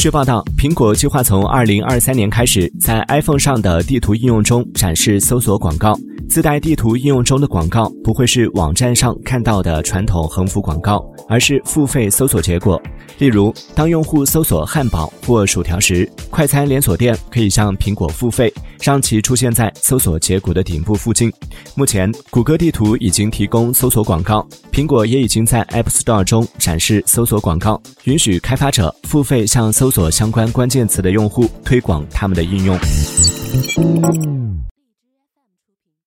据报道，苹果计划从二零二三年开始，在 iPhone 上的地图应用中展示搜索广告。自带地图应用中的广告不会是网站上看到的传统横幅广告，而是付费搜索结果。例如，当用户搜索汉堡或薯条时，快餐连锁店可以向苹果付费，让其出现在搜索结果的顶部附近。目前，谷歌地图已经提供搜索广告，苹果也已经在 App Store 中展示搜索广告，允许开发者付费向搜索相关关键词的用户推广他们的应用。